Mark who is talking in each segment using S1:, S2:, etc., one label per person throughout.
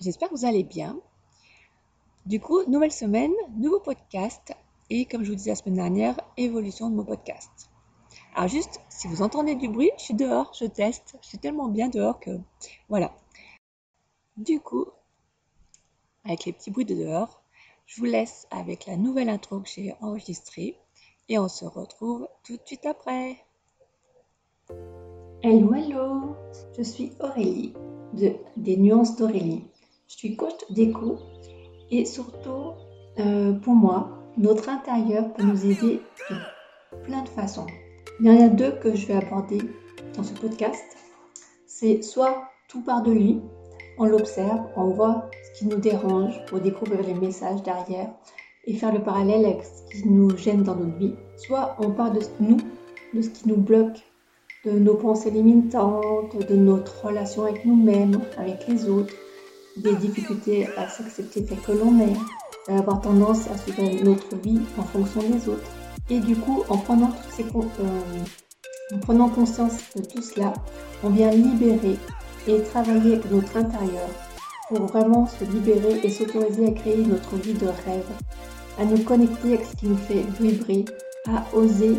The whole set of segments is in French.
S1: J'espère que vous allez bien. Du coup, nouvelle semaine, nouveau podcast et comme je vous disais la semaine dernière, évolution de mon podcast. Alors juste, si vous entendez du bruit, je suis dehors, je teste, je suis tellement bien dehors que voilà. Du coup, avec les petits bruits de dehors, je vous laisse avec la nouvelle intro que j'ai enregistrée et on se retrouve tout de suite après.
S2: Hello, hello, je suis Aurélie de Des Nuances d'Aurélie. Je suis coach d'écho et surtout, euh, pour moi, notre intérieur peut nous aider de plein de façons. Il y en a deux que je vais aborder dans ce podcast. C'est soit tout part de lui, on l'observe, on voit ce qui nous dérange pour découvrir les messages derrière et faire le parallèle avec ce qui nous gêne dans notre vie. Soit on part de nous, de ce qui nous bloque de nos pensées limitantes, de notre relation avec nous-mêmes, avec les autres, des difficultés à s'accepter tel que l'on est, d'avoir tendance à suivre notre vie en fonction des autres. Et du coup, en prenant, euh, en prenant conscience de tout cela, on vient libérer et travailler notre intérieur pour vraiment se libérer et s'autoriser à créer notre vie de rêve, à nous connecter avec ce qui nous fait vibrer, à oser,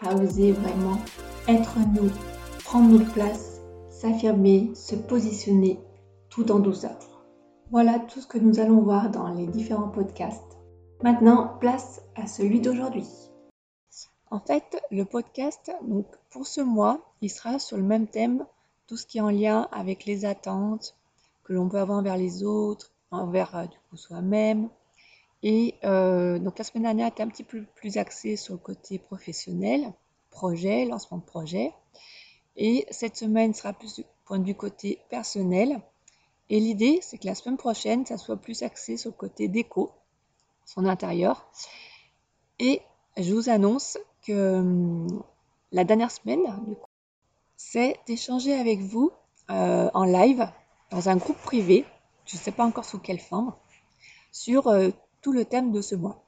S2: à oser vraiment être nous, prendre notre place, s'affirmer, se positionner tout en douceur. Voilà tout ce que nous allons voir dans les différents podcasts. Maintenant, place à celui d'aujourd'hui.
S1: En fait, le podcast, donc pour ce mois, il sera sur le même thème, tout ce qui est en lien avec les attentes que l'on peut avoir envers les autres, envers euh, du coup soi-même. Et euh, donc la semaine dernière était un petit peu plus axé sur le côté professionnel projet, lancement de projet. Et cette semaine sera plus du point de vue côté personnel. Et l'idée, c'est que la semaine prochaine, ça soit plus axé sur le côté déco, son intérieur. Et je vous annonce que hum, la dernière semaine, c'est d'échanger avec vous euh, en live dans un groupe privé, je ne sais pas encore sous quelle forme, sur euh, tout le thème de ce mois.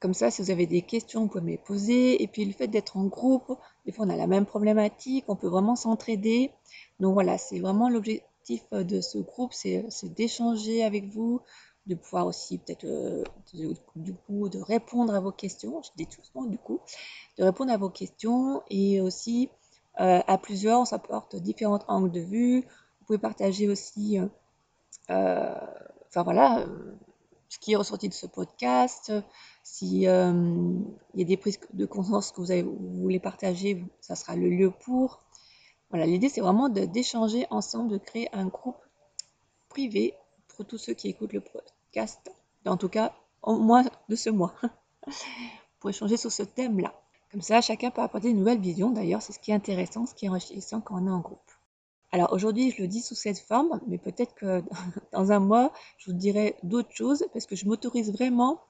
S1: Comme ça, si vous avez des questions, vous pouvez me les poser. Et puis le fait d'être en groupe, des fois on a la même problématique, on peut vraiment s'entraider. Donc voilà, c'est vraiment l'objectif de ce groupe, c'est d'échanger avec vous, de pouvoir aussi peut-être euh, du coup de répondre à vos questions. Je dis tout doucement du coup, de répondre à vos questions et aussi euh, à plusieurs, on s'apporte différents angles de vue. Vous pouvez partager aussi, euh, enfin voilà, ce qui est ressorti de ce podcast, si euh, il y a des prises de conscience que vous, vous voulez partager, ça sera le lieu pour. Voilà, l'idée c'est vraiment d'échanger ensemble, de créer un groupe privé pour tous ceux qui écoutent le podcast, en tout cas au moins de ce mois, pour échanger sur ce thème-là. Comme ça, chacun peut apporter une nouvelle vision. D'ailleurs, c'est ce qui est intéressant, ce qui est enrichissant quand on est en groupe. Alors aujourd'hui, je le dis sous cette forme, mais peut-être que dans un mois, je vous dirai d'autres choses parce que je m'autorise vraiment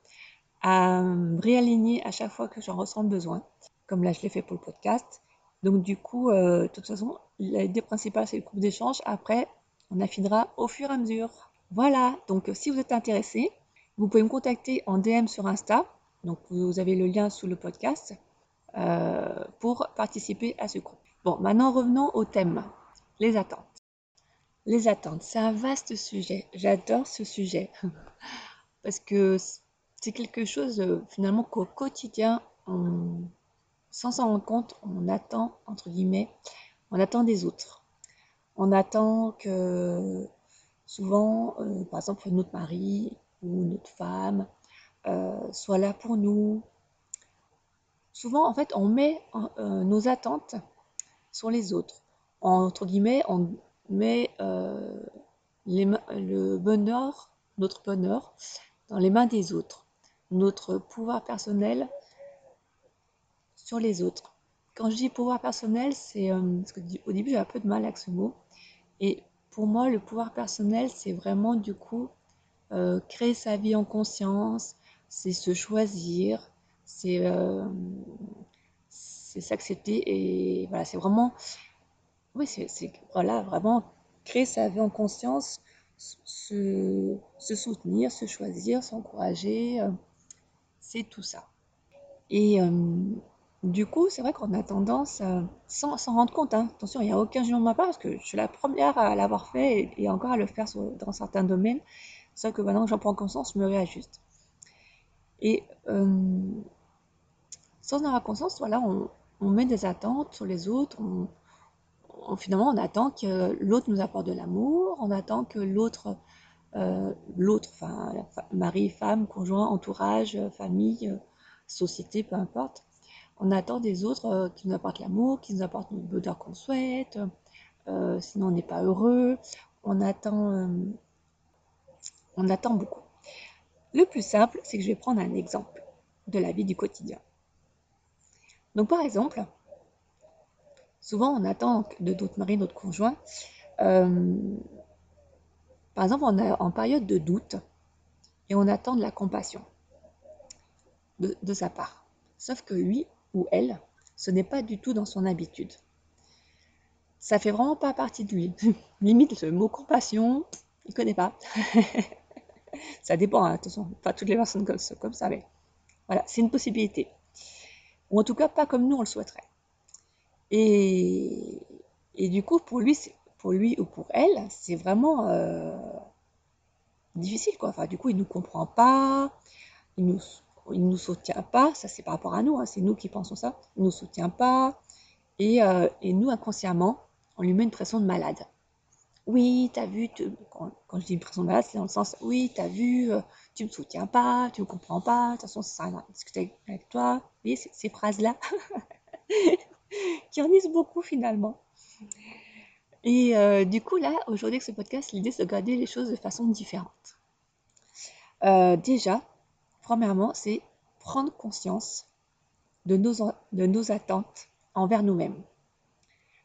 S1: réaligner à chaque fois que j'en ressens besoin, comme là je l'ai fait pour le podcast. Donc du coup, euh, de toute façon, l'idée principale c'est le groupe d'échange. Après, on affinera au fur et à mesure. Voilà, donc si vous êtes intéressé, vous pouvez me contacter en DM sur Insta. Donc vous avez le lien sous le podcast euh, pour participer à ce groupe. Bon, maintenant revenons au thème, les attentes. Les attentes, c'est un vaste sujet. J'adore ce sujet parce que c'est quelque chose euh, finalement qu'au quotidien, sans s'en rendre compte, on attend, entre guillemets, on attend des autres. On attend que souvent, euh, par exemple, notre mari ou notre femme euh, soit là pour nous. Souvent, en fait, on met nos attentes sur les autres. entre guillemets, on met le bonheur, notre bonheur, dans les mains des autres notre pouvoir personnel sur les autres. Quand je dis pouvoir personnel, c'est euh, parce au début j'ai un peu de mal avec ce mot. Et pour moi, le pouvoir personnel, c'est vraiment du coup euh, créer sa vie en conscience, c'est se choisir, c'est euh, s'accepter et voilà, c'est vraiment, oui, c'est voilà, vraiment créer sa vie en conscience, se, se soutenir, se choisir, s'encourager c'est tout ça. Et euh, du coup, c'est vrai qu'on a tendance, euh, sans s'en rendre compte, hein, attention, il n'y a aucun jugement de ma part parce que je suis la première à l'avoir fait et, encore à le faire dans certains domaines. Sauf que maintenant que j'en prends conscience, je me réajuste. Et euh, sans en avoir conscience, voilà, on, met des attentes sur les autres. Finalement, on attend que l'autre nous apporte de l'amour. On attend que l'autre, l'autre, enfin, mari, femme, conjoint, entourage, euh, famille, euh, société, peu importe. On attend des autres euh, qui nous apportent l'amour, qui nous apportent le bonheur qu'on souhaite. euh, sinon, on n'est pas heureux. On attend, euh, on attend beaucoup. Le plus simple, c'est que je vais prendre un exemple de la vie du quotidien. Donc, par exemple, souvent on attend de d'autres maris, d'autres conjoints. euh, par exemple, on est en période de doute et on attend de la compassion de, sa part. Sauf que lui ou elle, ce n'est pas du tout dans son habitude. Ça fait vraiment pas partie de lui. Limite, le mot compassion, il connaît pas. Ça dépend, hein, attention, pas toutes les personnes comme ça, comme ça, mais voilà, c'est une possibilité. Ou en tout cas, pas comme nous on le souhaiterait. Et du coup, pour lui, c'est- pour lui ou pour elle, c'est vraiment euh, difficile, quoi. Enfin, du coup, il nous comprend pas, il nous, il nous soutient pas. Ça, c'est par rapport à nous, hein, c'est nous qui pensons ça. Il nous soutient pas. Et, euh, et nous, inconsciemment, on lui met une pression de malade. Oui, t'as vu, tu- quand, quand je dis une pression de malade, c'est dans le sens, oui, t'as vu, euh, tu me soutiens pas, tu me comprends pas, de toute façon, ça sert à avec toi. Vous voyez, ces, ces phrases-là qui en disent beaucoup finalement. Et euh, du coup, là, aujourd'hui, avec ce podcast, l'idée, c'est de regarder les choses de façon différente. Euh, déjà, premièrement, c'est prendre conscience de nos, de nos attentes envers nous-mêmes.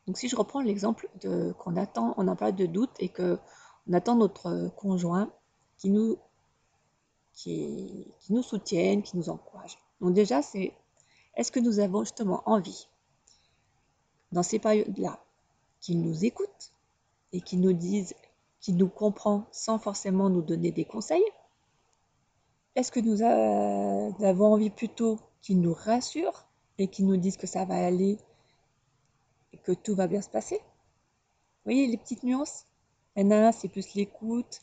S1: Donc, si je reprends l'exemple de qu'on attend, on a pas de doute et que on attend notre conjoint qui nous, qui, qui nous soutienne, qui nous encourage. Donc, déjà, c'est est-ce que nous avons justement envie, dans ces périodes-là, qu'il nous écoute et qu'il nous dise, qu'il nous comprend sans forcément nous donner des conseils. Est-ce que nous, nous avons envie plutôt qu'il nous rassure et qu'il nous dise que ça va aller et que tout va bien se passer? Vous voyez les petites nuances? Il y en a un, c'est plus l'écoute,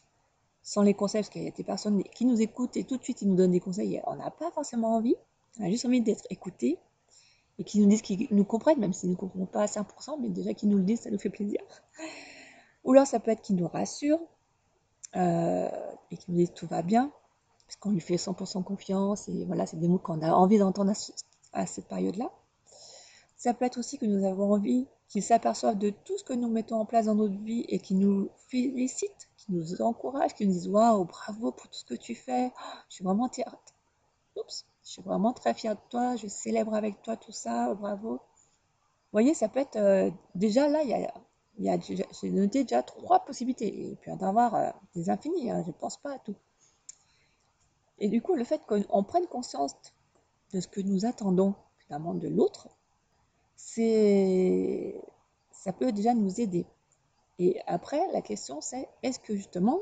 S1: sans les conseils, parce qu'il y a des personnes qui nous écoutent et tout de suite ils nous donnent des conseils. On n'a pas forcément envie, on a juste envie d'être écouté et qu'ils nous disent qu'ils nous comprennent, même s'ils ne comprennent pas à 5%, mais déjà qu'ils nous le disent, ça nous fait plaisir. Ou alors ça peut être qu'ils nous rassurent euh, et qu'ils nous disent tout va bien, parce qu'on lui fait 100% confiance et voilà, c'est des mots qu'on a envie d'entendre à, ce- à cette période-là. Ça peut être aussi que nous avons envie qu'ils s'aperçoivent de tout ce que nous mettons en place dans notre vie et qu'ils nous félicitent, qu'ils nous encouragent, qu'ils nous disent waouh, bravo pour tout ce que tu fais, Oh, je suis vraiment. Oups, je suis vraiment très fière de toi, je célèbre avec toi tout ça, bravo. Vous voyez, ça peut être euh, déjà là, il y a, j'ai noté déjà trois possibilités. Et y en avoir euh, des infinis, hein, je ne pense pas à tout. Et du coup, le fait qu'on prenne conscience de ce que nous attendons finalement de l'autre, ça peut déjà nous aider. Et après, la question c'est est-ce que justement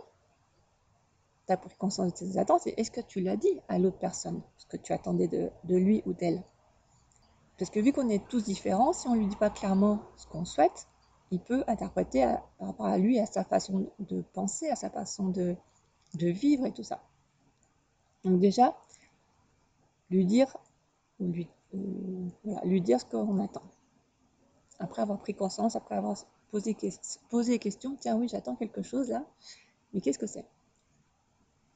S1: tu as pris conscience de tes attentes et est-ce que tu l'as dit à l'autre personne, ce que tu attendais de, lui ou d'elle? Parce que vu qu'on est tous différents, si on ne lui dit pas clairement ce qu'on souhaite, il peut interpréter par rapport à lui, à sa façon de penser, à sa façon de, vivre et tout ça. Donc déjà, lui dire lui, dire ce qu'on attend. Après avoir pris conscience, après avoir posé, posé les questions, tiens oui, j'attends quelque chose là, mais qu'est-ce que c'est?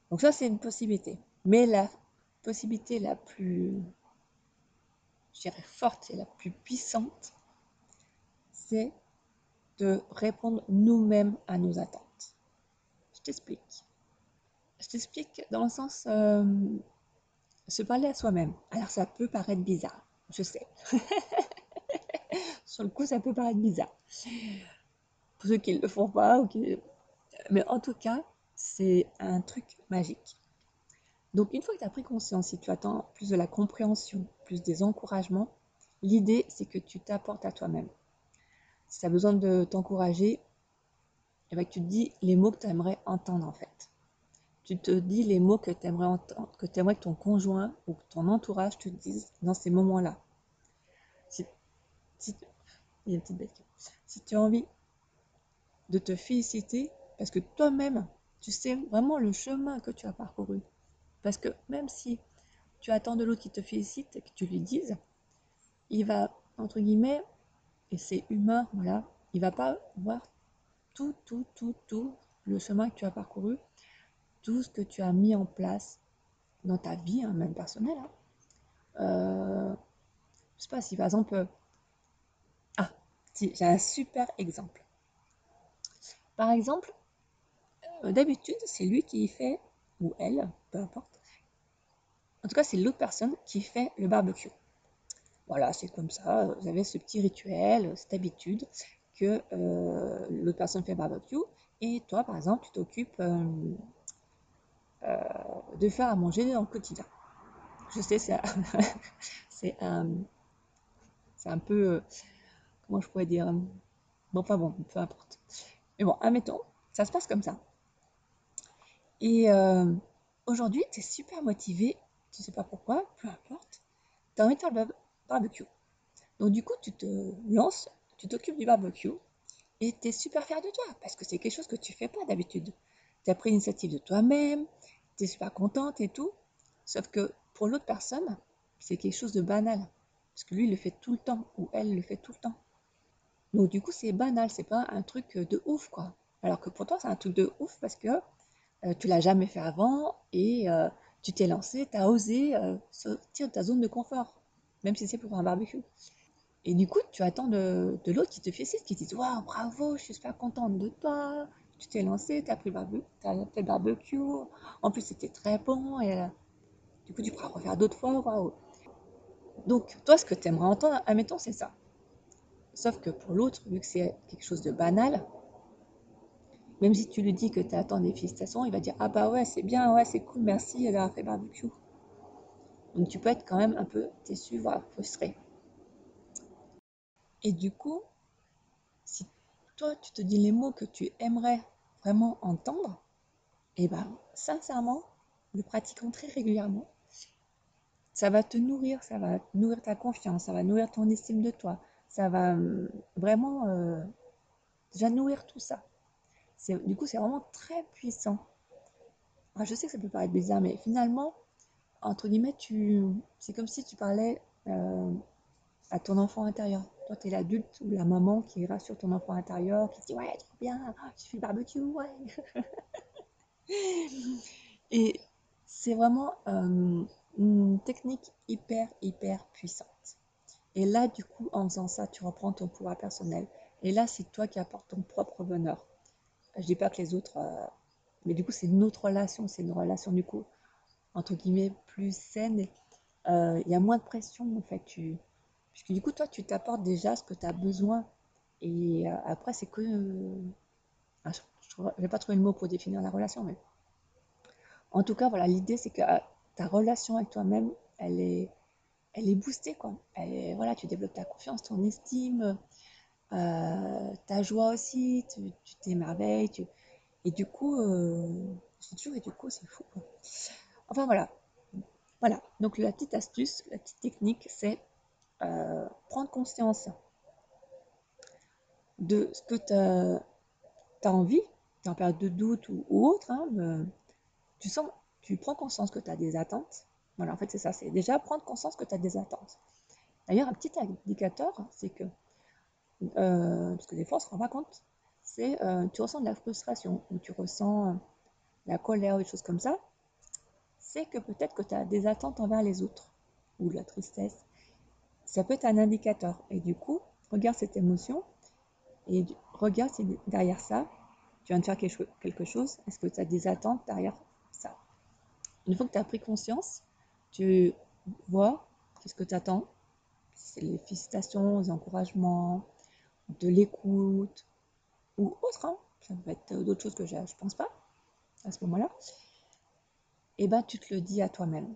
S1: Donc ça, c'est une possibilité. Mais la possibilité la plus, je dirais, forte et la plus puissante, c'est de répondre nous-mêmes à nos attentes. Je t'explique. Je t'explique dans le sens euh, se parler à soi-même. Alors ça peut paraître bizarre, je sais. Sur le coup, ça peut paraître bizarre. Pour ceux qui ne le font pas, ou qui... mais en tout cas, c'est un truc magique. Donc une fois que tu as pris conscience, si tu attends plus de la compréhension, plus des encouragements, l'idée c'est que tu t'apportes à toi-même. Si tu as besoin de t'encourager, eh ben, tu te dis les mots que tu aimerais entendre en fait. Tu te dis les mots que tu aimerais entendre, que tu aimerais que ton conjoint ou ton entourage te dise dans ces moments-là. Si tu as envie de te féliciter, parce que toi-même, tu sais vraiment le chemin que tu as parcouru. Parce que même si tu attends de l'autre qui te félicite et que tu lui dises, il va, entre guillemets, et c'est humain, voilà, il va pas voir tout, tout, tout, tout le chemin que tu as parcouru, tout ce que tu as mis en place dans ta vie, hein, même personnelle. Hein. Euh, je sais pas si par exemple, ah, si, j'ai un super exemple. Par exemple, d'habitude, c'est lui qui fait, ou elle, peu importe. En tout cas, c'est l'autre personne qui fait le barbecue. Voilà, c'est comme ça. Vous avez ce petit rituel, cette habitude que euh, l'autre personne fait barbecue et toi, par exemple, tu t'occupes euh, de faire à manger dans le quotidien. Je sais, c'est c'est un, c'est un peu, comment je pourrais dire, bon, enfin bon, peu importe. Mais bon, admettons, ça se passe comme ça. Et euh, aujourd'hui, tu es super motivé, tu sais pas pourquoi, peu importe, tu as envie de faire le barbecue. Donc du coup, tu te lances, tu t'occupes du barbecue et tu es super fier de toi parce que c'est quelque chose que tu fais pas d'habitude. Tu as pris l'initiative de toi-même, tu es super contente et tout. Sauf que pour l'autre personne, c'est quelque chose de banal. Parce que lui, il le fait tout le temps ou elle le fait tout le temps. Donc du coup, c'est banal, c'est pas un truc de ouf, quoi. Alors que pour toi, c'est un truc de ouf parce que euh, tu l'as jamais fait avant et euh, tu t'es lancé, tu as osé euh, sortir de ta zone de confort, même si c'est pour un barbecue. Et du coup, tu attends de, l'autre qui te félicite, qui te dit Waouh, bravo, je suis super contente de toi, tu t'es lancé, tu as, pris barbecue, as fait le barbecue, en plus c'était très bon, et du coup, tu pourras refaire d'autres fois, waouh. Donc, toi, ce que tu aimerais entendre, admettons, c'est ça. Sauf que pour l'autre, vu que c'est quelque chose de banal, même si tu lui dis que tu attends des félicitations, il va dire Ah bah ouais, c'est bien, ouais, c'est cool, merci d'avoir fait barbecue. Donc tu peux être quand même un peu déçu, voire frustré. Et du coup, si toi tu te dis les mots que tu aimerais vraiment entendre, et eh ben sincèrement, le pratiquant très régulièrement, ça va te nourrir, ça va nourrir ta confiance, ça va nourrir ton estime de toi, ça va hum, vraiment euh, déjà nourrir tout ça. Du coup, c'est vraiment très puissant. je sais que ça peut paraître bizarre, mais finalement, entre guillemets, tu, c'est comme si tu parlais euh, à ton enfant intérieur. Toi, tu es l'adulte ou la maman qui rassure ton enfant intérieur, qui dit Ouais, trop bien, tu fais le barbecue, ouais. Et c'est vraiment euh, une technique hyper, hyper puissante. Et là, du coup, en faisant ça, tu reprends ton pouvoir personnel. Et là, c'est toi qui apportes ton propre bonheur. Je dis pas que les autres, euh, mais du coup, c'est notre relation, c'est une relation du coup entre guillemets plus saine. Euh, il y a moins de pression en fait. Tu, puisque du coup, toi, tu t'apportes déjà ce que tu as besoin. Et euh, après, c'est que. Ah, je ne vais pas trouver le mot pour définir la relation, mais. En tout cas, voilà, l'idée, c'est que ta relation avec toi-même, elle est, elle est boostée, quoi. Voilà, tu développes ta confiance, ton estime, euh, ta joie aussi, tu t'émerveilles, tu... et du coup, euh, j'ai toujours et du coup, c'est fou. Enfin voilà, voilà. Donc la petite astuce, la petite technique, c'est euh, prendre conscience de ce que tu as, envie, tu es en période de doute ou, autre, hein, tu sens, tu prends conscience que tu as des attentes. Voilà, en fait, c'est ça, c'est déjà prendre conscience que tu as des attentes. D'ailleurs, un petit indicateur, c'est que euh, parce que des fois on se rend pas compte, c'est euh, tu ressens de la frustration ou tu ressens euh, la colère ou des choses comme ça, c'est que peut-être que tu as des attentes envers les autres ou de la tristesse. Ça peut être un indicateur. Et du coup, regarde cette émotion et regarde si derrière ça, tu viens de faire quelque chose. Est-ce que tu as des attentes derrière ça? Une fois que tu as pris conscience, tu vois qu'est-ce que tu attends. C'est les félicitations, les encouragements, de l'écoute ou autre, hein. ça peut être d'autres choses que je ne pense pas à ce moment-là, et eh ben tu te le dis à toi-même.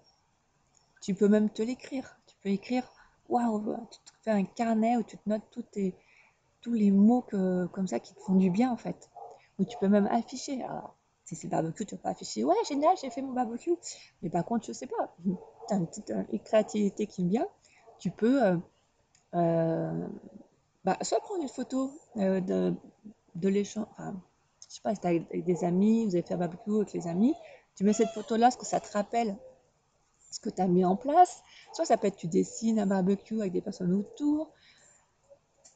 S1: Tu peux même te l'écrire. Tu peux écrire, waouh, tu te fais un carnet où tu te notes tous, tous les mots que, comme ça qui te font du bien en fait. Ou tu peux même afficher. Alors, si c'est barbecue, tu vas pas afficher, ouais, génial, j'ai fait mon barbecue. Mais par contre, je sais pas, tu as une petite créativité qui me vient. Tu peux euh, euh, bah, soit prendre une photo euh, de, l'échange, enfin, je sais pas, si t'es avec des amis, vous avez fait un barbecue avec les amis, tu mets cette photo-là, parce que ça te rappelle ce que tu as mis en place. Soit ça peut être tu dessines un barbecue avec des personnes autour,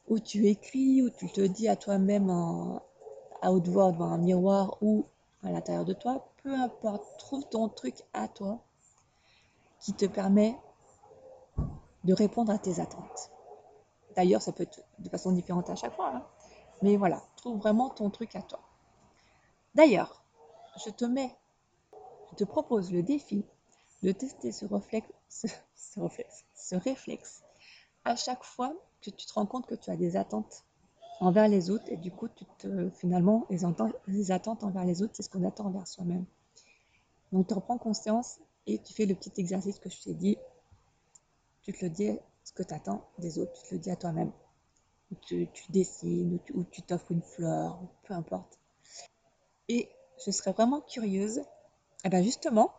S1: ou tu écris, ou tu te dis à toi-même à haute voix devant un miroir ou à l'intérieur de toi, peu importe, trouve ton truc à toi qui te permet de répondre à tes attentes. D'ailleurs, ça peut être de façon différente à chaque fois, hein. mais voilà, trouve vraiment ton truc à toi. D'ailleurs, je te mets, je te propose le défi de tester ce réflexe, ce, ce réflexe à chaque fois que tu te rends compte que tu as des attentes envers les autres et du coup tu finalement les, attentes envers les autres c'est ce qu'on attend envers soi-même donc tu en prends conscience et tu fais le petit exercice que je t'ai dit tu te le dis ce que tu attends des autres tu te le dis à toi-même tu, tu, dessines ou tu t'offres une fleur peu importe et je serais vraiment curieuse eh ben justement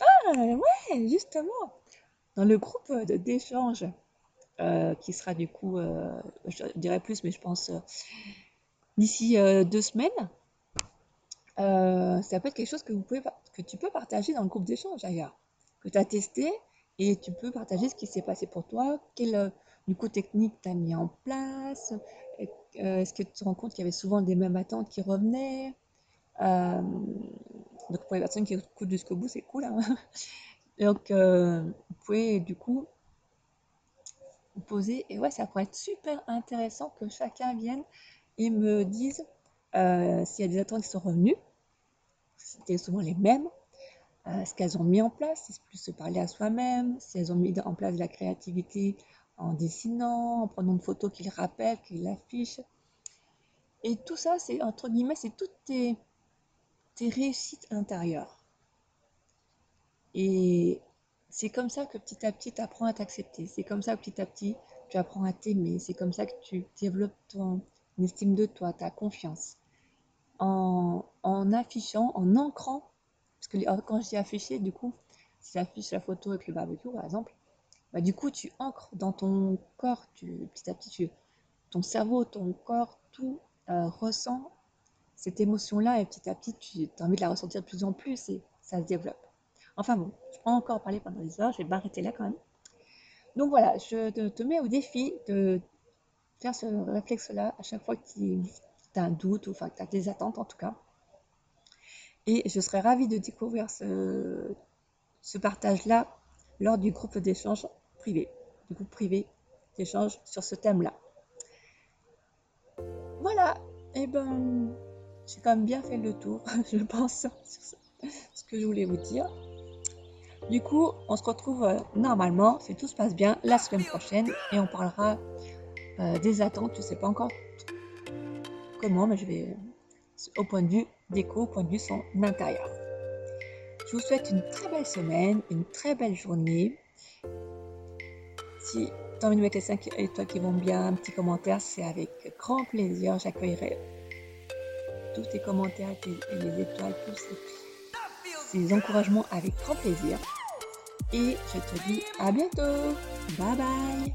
S1: ah ouais justement dans le groupe d'échange euh, qui sera du coup, euh, je dirais plus, mais je pense euh, d'ici deux semaines. ça peut être quelque chose que, vous pouvez, que tu peux partager dans le groupe d'échange d'ailleurs, que tu as testé et tu peux partager ce qui s'est passé pour toi, quelle du coup technique tu as mis en place, est-ce que tu te rends compte qu'il y avait souvent des mêmes attentes qui revenaient. donc pour les personnes qui écoutent jusqu'au bout, c'est cool. Hein donc vous pouvez du coup poser. Et ouais, ça pourrait être super intéressant que chacun vienne et me dise euh, s'il y a des attentes qui sont revenues, c'était souvent les mêmes, euh, ce qu'elles ont mis en place, c'est plus se parler à soi-même, si elles ont mis en place de la créativité en dessinant, en prenant une photo qui le rappelle, qui. Et tout ça, c'est entre guillemets, c'est toutes tes, tes réussites intérieures. Et c'est comme ça que petit à petit, tu apprends à t'accepter. C'est comme ça que petit à petit, tu apprends à t'aimer. C'est comme ça que tu développes ton estime de toi, ta confiance. En, affichant, en ancrant, parce que quand je dis afficher, du coup, si j'affiche la photo avec le barbecue, par exemple, bah, du coup, tu ancres dans ton corps, tu, petit à petit, ton cerveau, ton corps, tout euh, ressent cette émotion-là et petit à petit, tu as envie de la ressentir de plus en plus et ça se développe. Enfin bon, je peux encore parler pendant des heures, je vais m'arrêter là quand même. Donc voilà, je te, mets au défi de faire ce réflexe-là à chaque fois que tu as un doute ou enfin, que tu as des attentes en tout cas. Et je serais ravie de découvrir ce, partage-là lors du groupe d'échange privé, du groupe privé d'échange sur ce thème-là. Voilà, et eh ben j'ai quand même bien fait le tour, je pense, sur ce que je voulais vous dire. Du coup, on se retrouve euh, normalement, si tout se passe bien, la semaine prochaine et on parlera euh, des attentes. Je ne sais pas encore comment, mais je vais au point de vue déco, au point de vue son intérieur. Je vous souhaite une très belle semaine, une très belle journée. Si envie de mettre les 5 étoiles qui vont bien, un petit commentaire, c'est avec grand plaisir. J'accueillerai tous tes commentaires et les étoiles, tous ces encouragements avec grand plaisir. Et je te dis à bientôt. Bye bye